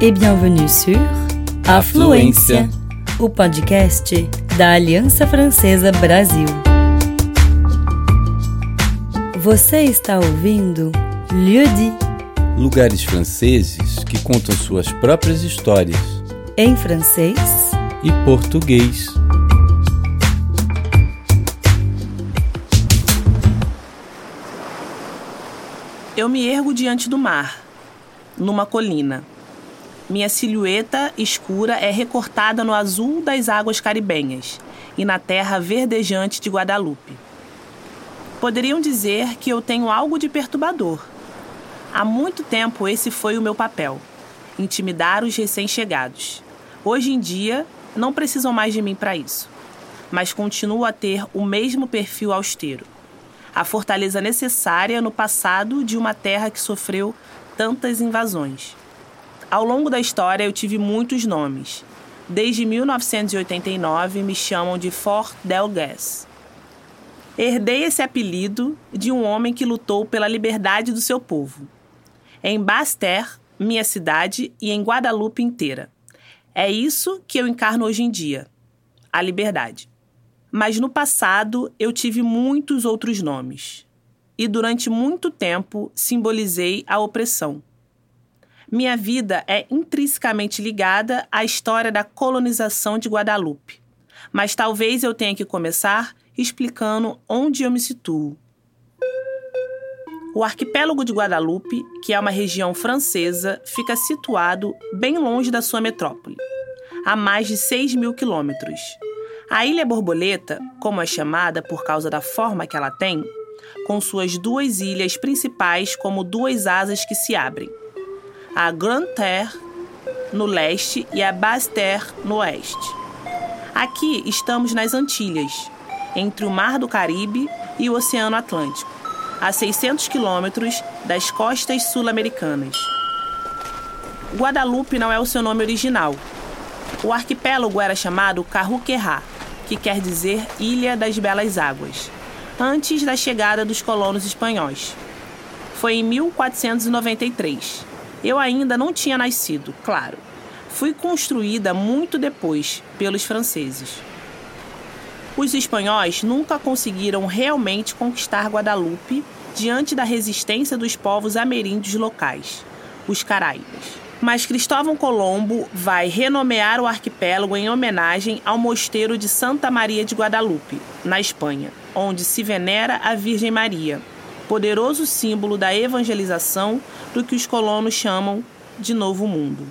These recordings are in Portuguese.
et bienvenue sur Afluência, o podcast da Aliança Francesa Brasil. Você está ouvindo Lieu dit, Lugares franceses que contam suas próprias histórias em francês e português. Eu me ergo diante do mar, numa colina. Minha silhueta escura é recortada no azul das águas caribenhas e na terra verdejante de Guadalupe. Poderiam dizer que eu tenho algo de perturbador. Há muito tempo esse foi o meu papel: intimidar os recém-chegados. Hoje em dia, não precisam mais de mim para isso, mas continuo a ter o mesmo perfil austero a fortaleza necessária no passado de uma terra que sofreu tantas invasões. Ao longo da história, eu tive muitos nomes. Desde 1989, me chamam de Fort Delgas. Herdei esse apelido de um homem que lutou pela liberdade do seu povo. Em Basse-Terre, minha cidade, e em Guadalupe inteira. É isso que eu encarno hoje em dia: a liberdade. Mas no passado eu tive muitos outros nomes. E durante muito tempo simbolizei a opressão. Minha vida é intrinsecamente ligada à história da colonização de Guadalupe. Mas talvez eu tenha que começar explicando onde eu me situo. O arquipélago de Guadalupe, que é uma região francesa, fica situado bem longe da sua metrópole, a mais de 6 mil quilômetros. A Ilha Borboleta, como é chamada por causa da forma que ela tem, com suas duas ilhas principais como duas asas que se abrem. A Grande Terre no leste e a Basse Terre no oeste. Aqui estamos nas Antilhas, entre o Mar do Caribe e o Oceano Atlântico, a 600 quilômetros das costas sul-americanas. Guadalupe não é o seu nome original. O arquipélago era chamado Carruquerá, que quer dizer Ilha das Belas Águas, antes da chegada dos colonos espanhóis. Foi em 1493. Eu ainda não tinha nascido, claro. Fui construída muito depois pelos franceses. Os espanhóis nunca conseguiram realmente conquistar Guadalupe diante da resistência dos povos ameríndios locais, os caraíbas. Mas Cristóvão Colombo vai renomear o arquipélago em homenagem ao mosteiro de Santa Maria de Guadalupe, na Espanha, onde se venera a Virgem Maria, poderoso símbolo da evangelização do que os colonos chamam de Novo Mundo.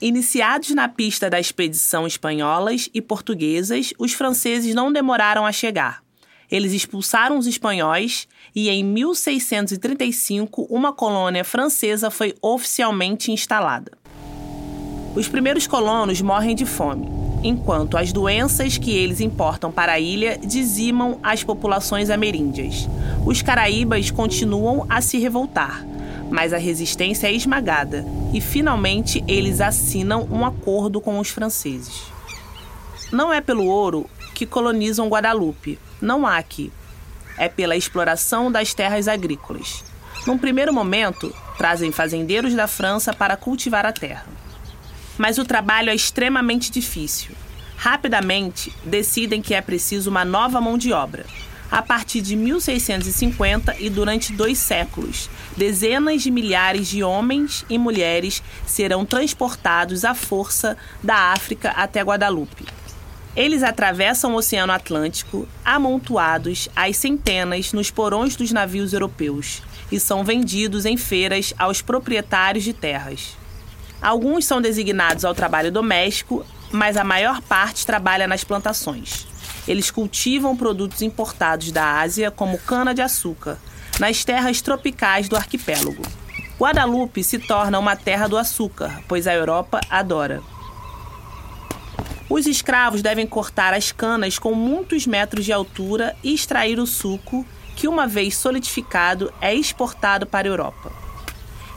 Iniciados na pista da expedição espanholas e portuguesas, os franceses não demoraram a chegar. Eles expulsaram os espanhóis e em 1635 uma colônia francesa foi oficialmente instalada. Os primeiros colonos morrem de fome, enquanto as doenças que eles importam para a ilha dizimam as populações ameríndias. Os caraíbas continuam a se revoltar, mas a resistência é esmagada e finalmente eles assinam um acordo com os franceses. Não é pelo ouro que colonizam Guadalupe, não há aqui é pela exploração das terras agrícolas. Num primeiro momento, trazem fazendeiros da França para cultivar a terra. Mas o trabalho é extremamente difícil. Rapidamente, decidem que é preciso uma nova mão de obra. A partir de 1650 e durante dois séculos, dezenas de milhares de homens e mulheres serão transportados à força da África até Guadalupe. Eles atravessam o Oceano Atlântico, amontoados às centenas nos porões dos navios europeus, e são vendidos em feiras aos proprietários de terras. Alguns são designados ao trabalho doméstico, mas a maior parte trabalha nas plantações. Eles cultivam produtos importados da Ásia, como cana-de-açúcar, nas terras tropicais do arquipélago. Guadalupe se torna uma terra do açúcar, pois a Europa adora. Os escravos devem cortar as canas com muitos metros de altura e extrair o suco, que, uma vez solidificado, é exportado para a Europa.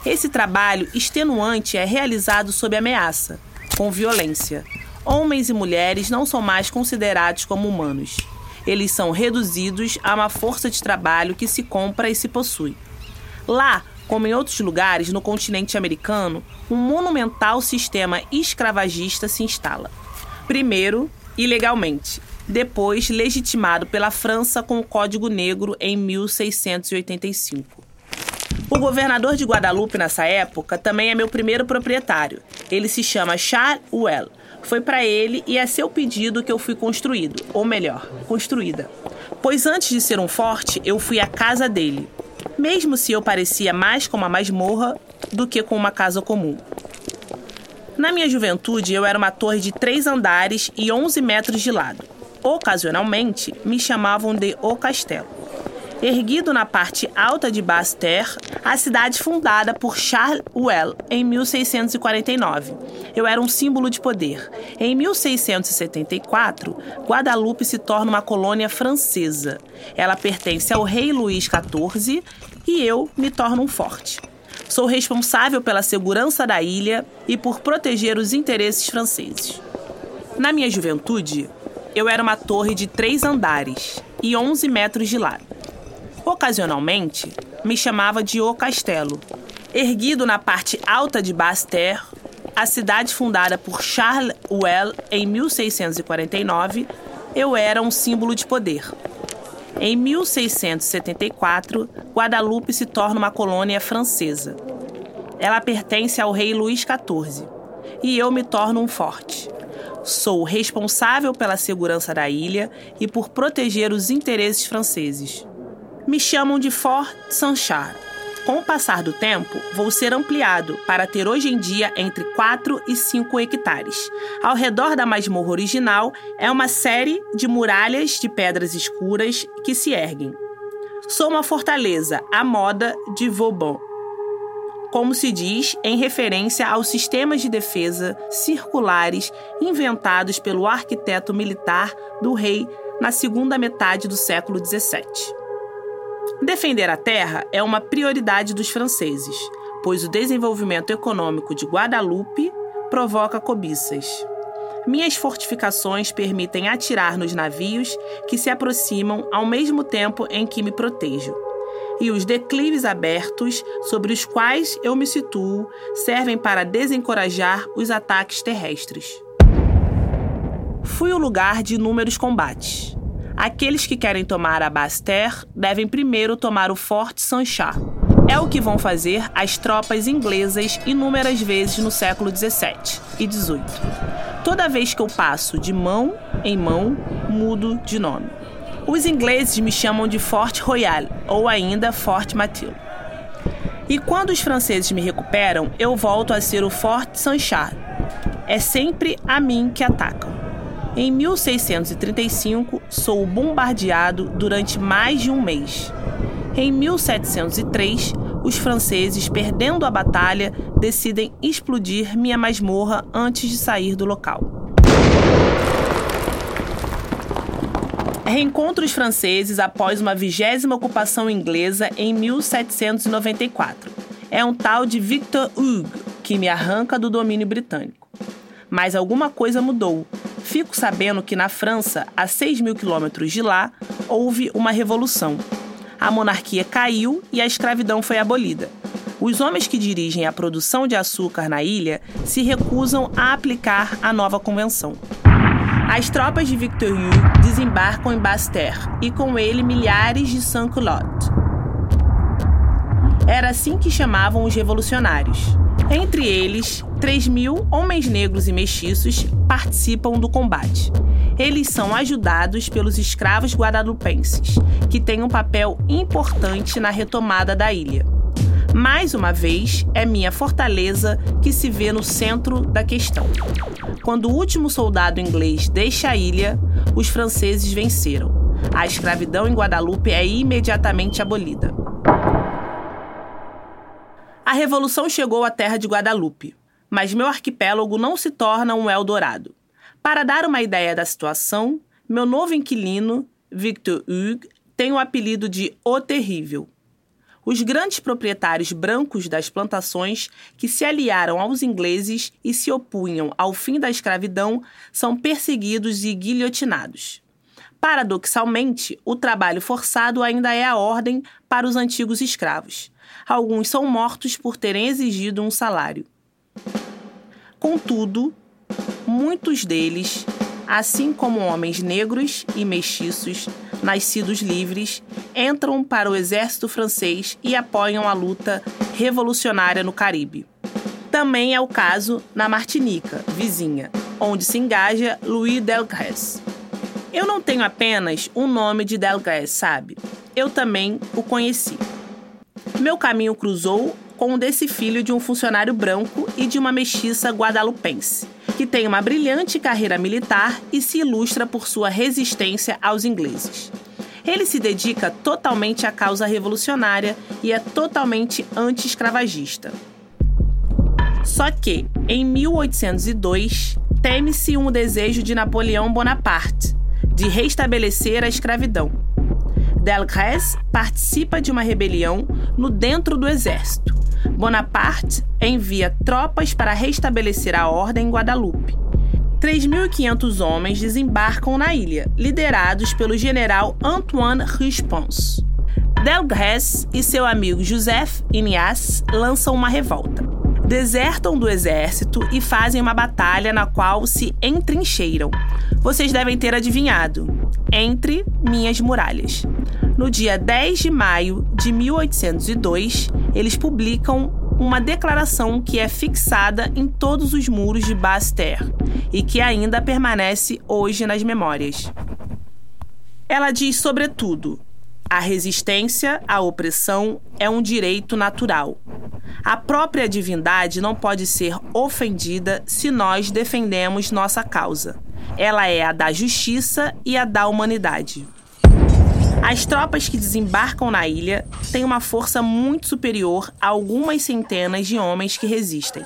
Esse trabalho extenuante é realizado sob ameaça, com violência. Homens e mulheres não são mais considerados como humanos. Eles são reduzidos a uma força de trabalho que se compra e se possui. Lá, como em outros lugares no continente americano, um monumental sistema escravagista se instala. Primeiro, ilegalmente, depois legitimado pela França com o Código Negro em 1685. O governador de Guadalupe nessa época também é meu primeiro proprietário. Ele se chama Charles Well. Foi para ele e é seu pedido que eu fui construído, ou melhor, construída. Pois antes de ser um forte, eu fui à casa dele, mesmo se eu parecia mais com uma masmorra do que com uma casa comum. Na minha juventude, eu era uma torre de três andares e 11 metros de lado. Ocasionalmente, me chamavam de O Castelo. Erguido na parte alta de Basse-Terre, a cidade fundada por Charles Well em 1649. Eu era um símbolo de poder. Em 1674, Guadalupe se torna uma colônia francesa. Ela pertence ao rei Luís XIV e eu me torno um forte. Sou responsável pela segurança da ilha e por proteger os interesses franceses. Na minha juventude, eu era uma torre de três andares e 11 metros de lado. Ocasionalmente, me chamava de O Castelo. Erguido na parte alta de Basse-Terre, a cidade fundada por Charles Well em 1649, eu era um símbolo de poder. Em 1674, Guadalupe se torna uma colônia francesa. Ela pertence ao rei Luís XIV e eu me torno um forte. Sou responsável pela segurança da ilha e por proteger os interesses franceses me chamam de Fort Sanchar. Com o passar do tempo, vou ser ampliado para ter hoje em dia entre 4 e 5 hectares. Ao redor da masmorra original é uma série de muralhas de pedras escuras que se erguem. Sou uma fortaleza à moda de Vauban, como se diz em referência aos sistemas de defesa circulares inventados pelo arquiteto militar do rei na segunda metade do século XVII. Defender a terra é uma prioridade dos franceses, pois o desenvolvimento econômico de Guadalupe provoca cobiças. Minhas fortificações permitem atirar nos navios que se aproximam ao mesmo tempo em que me protejo. E os declives abertos sobre os quais eu me situo servem para desencorajar os ataques terrestres. Fui o lugar de inúmeros combates. Aqueles que querem tomar a Basse-Terre devem primeiro tomar o Forte Sanchar. É o que vão fazer as tropas inglesas inúmeras vezes no século 17 e 18. Toda vez que eu passo de mão em mão, mudo de nome. Os ingleses me chamam de Forte Royal ou ainda Forte Mathilde. E quando os franceses me recuperam, eu volto a ser o Forte Sanchar. É sempre a mim que atacam. Em 1635, sou bombardeado durante mais de um mês. Em 1703, os franceses, perdendo a batalha, decidem explodir minha masmorra antes de sair do local. Reencontro os franceses após uma vigésima ocupação inglesa em 1794. É um tal de Victor Hugo que me arranca do domínio britânico. Mas alguma coisa mudou Fico sabendo que na França, a 6 mil quilômetros de lá, houve uma revolução. A monarquia caiu e a escravidão foi abolida. Os homens que dirigem a produção de açúcar na ilha se recusam a aplicar a nova convenção. As tropas de Victor Hugo desembarcam em Basse-Terre e com ele milhares de sans-culottes. Era assim que chamavam os revolucionários. Entre eles, 3 mil homens negros e mestiços participam do combate. Eles são ajudados pelos escravos guadalupenses, que têm um papel importante na retomada da ilha. Mais uma vez, é minha fortaleza que se vê no centro da questão. Quando o último soldado inglês deixa a ilha, os franceses venceram. A escravidão em Guadalupe é imediatamente abolida. A revolução chegou à terra de Guadalupe, mas meu arquipélago não se torna um Eldorado. Para dar uma ideia da situação, meu novo inquilino, Victor Hugues, tem o apelido de O Terrível. Os grandes proprietários brancos das plantações que se aliaram aos ingleses e se opunham ao fim da escravidão são perseguidos e guilhotinados. Paradoxalmente, o trabalho forçado ainda é a ordem para os antigos escravos alguns são mortos por terem exigido um salário. Contudo, muitos deles, assim como homens negros e mestiços, nascidos livres, entram para o exército francês e apoiam a luta revolucionária no Caribe. Também é o caso na Martinica, vizinha, onde se engaja Louis Delgrès. Eu não tenho apenas o nome de Delgrès, sabe? Eu também o conheci. Meu caminho cruzou com o desse filho de um funcionário branco e de uma mestiça guadalupense, que tem uma brilhante carreira militar e se ilustra por sua resistência aos ingleses. Ele se dedica totalmente à causa revolucionária e é totalmente anti-escravagista. Só que, em 1802, teme-se um desejo de Napoleão Bonaparte de restabelecer a escravidão. Delgrès participa de uma rebelião no dentro do exército. Bonaparte envia tropas para restabelecer a ordem em Guadalupe. 3.500 homens desembarcam na ilha, liderados pelo general Antoine Rispons. Delgrès e seu amigo Joseph Ignace lançam uma revolta desertam do exército e fazem uma batalha na qual se entrincheiram. Vocês devem ter adivinhado. Entre minhas muralhas. No dia 10 de maio de 1802, eles publicam uma declaração que é fixada em todos os muros de Basse-Terre e que ainda permanece hoje nas memórias. Ela diz, sobretudo, a resistência à opressão é um direito natural. A própria divindade não pode ser ofendida se nós defendemos nossa causa. Ela é a da justiça e a da humanidade. As tropas que desembarcam na ilha têm uma força muito superior a algumas centenas de homens que resistem.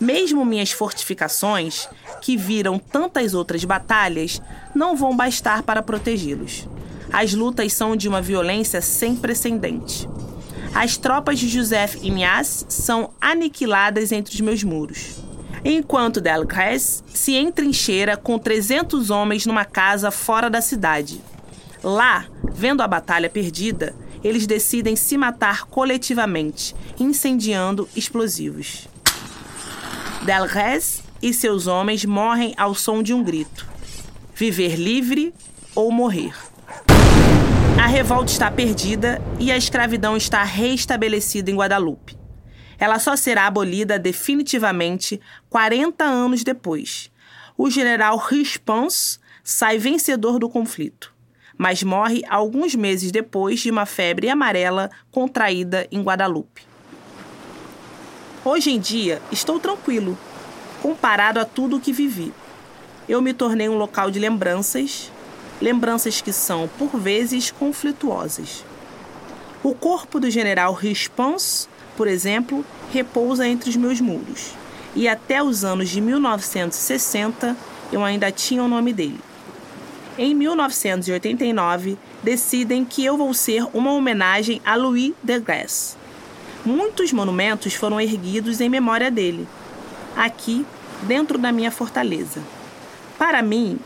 Mesmo minhas fortificações, que viram tantas outras batalhas, não vão bastar para protegê-los. As lutas são de uma violência sem precedente. As tropas de Joseph Ignace são aniquiladas entre os meus muros. Enquanto Delgrès se entrincheira com 300 homens numa casa fora da cidade. Lá, vendo a batalha perdida, eles decidem se matar coletivamente, incendiando explosivos. Delgrès e seus homens morrem ao som de um grito: viver livre ou morrer. A revolta está perdida e a escravidão está restabelecida em Guadalupe. Ela só será abolida definitivamente 40 anos depois. O general Rispons sai vencedor do conflito, mas morre alguns meses depois de uma febre amarela contraída em Guadalupe. Hoje em dia, estou tranquilo, comparado a tudo o que vivi. Eu me tornei um local de lembranças, lembranças que são, por vezes, conflituosas. O corpo do general Rispons, por exemplo, repousa entre os meus muros, e até os anos de 1960 eu ainda tinha o nome dele. Em 1989, decidem que eu vou ser uma homenagem a Louis de Grasse. Muitos monumentos foram erguidos em memória dele, aqui dentro da minha fortaleza. Para mim,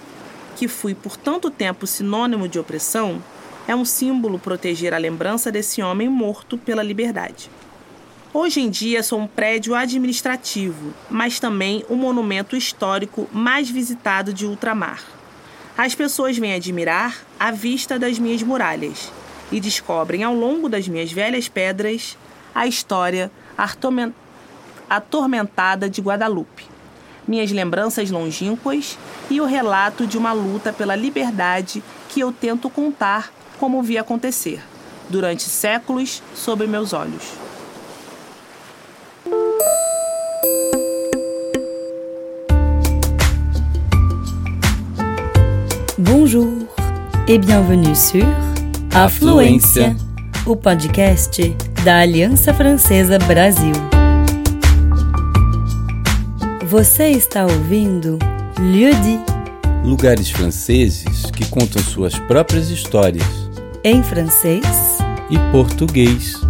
que fui por tanto tempo sinônimo de opressão, é um símbolo proteger a lembrança desse homem morto pela liberdade. Hoje em dia sou um prédio administrativo, mas também o um monumento histórico mais visitado de ultramar. As pessoas vêm admirar a vista das minhas muralhas e descobrem ao longo das minhas velhas pedras a história atormentada de Guadalupe minhas lembranças longínquas e o relato de uma luta pela liberdade que eu tento contar como vi acontecer, durante séculos sob meus olhos. Bonjour et bienvenue sur Afluência, o podcast da Aliança Francesa Brasil. Você está ouvindo Lieu dit Lugares franceses que contam suas próprias histórias em francês e português.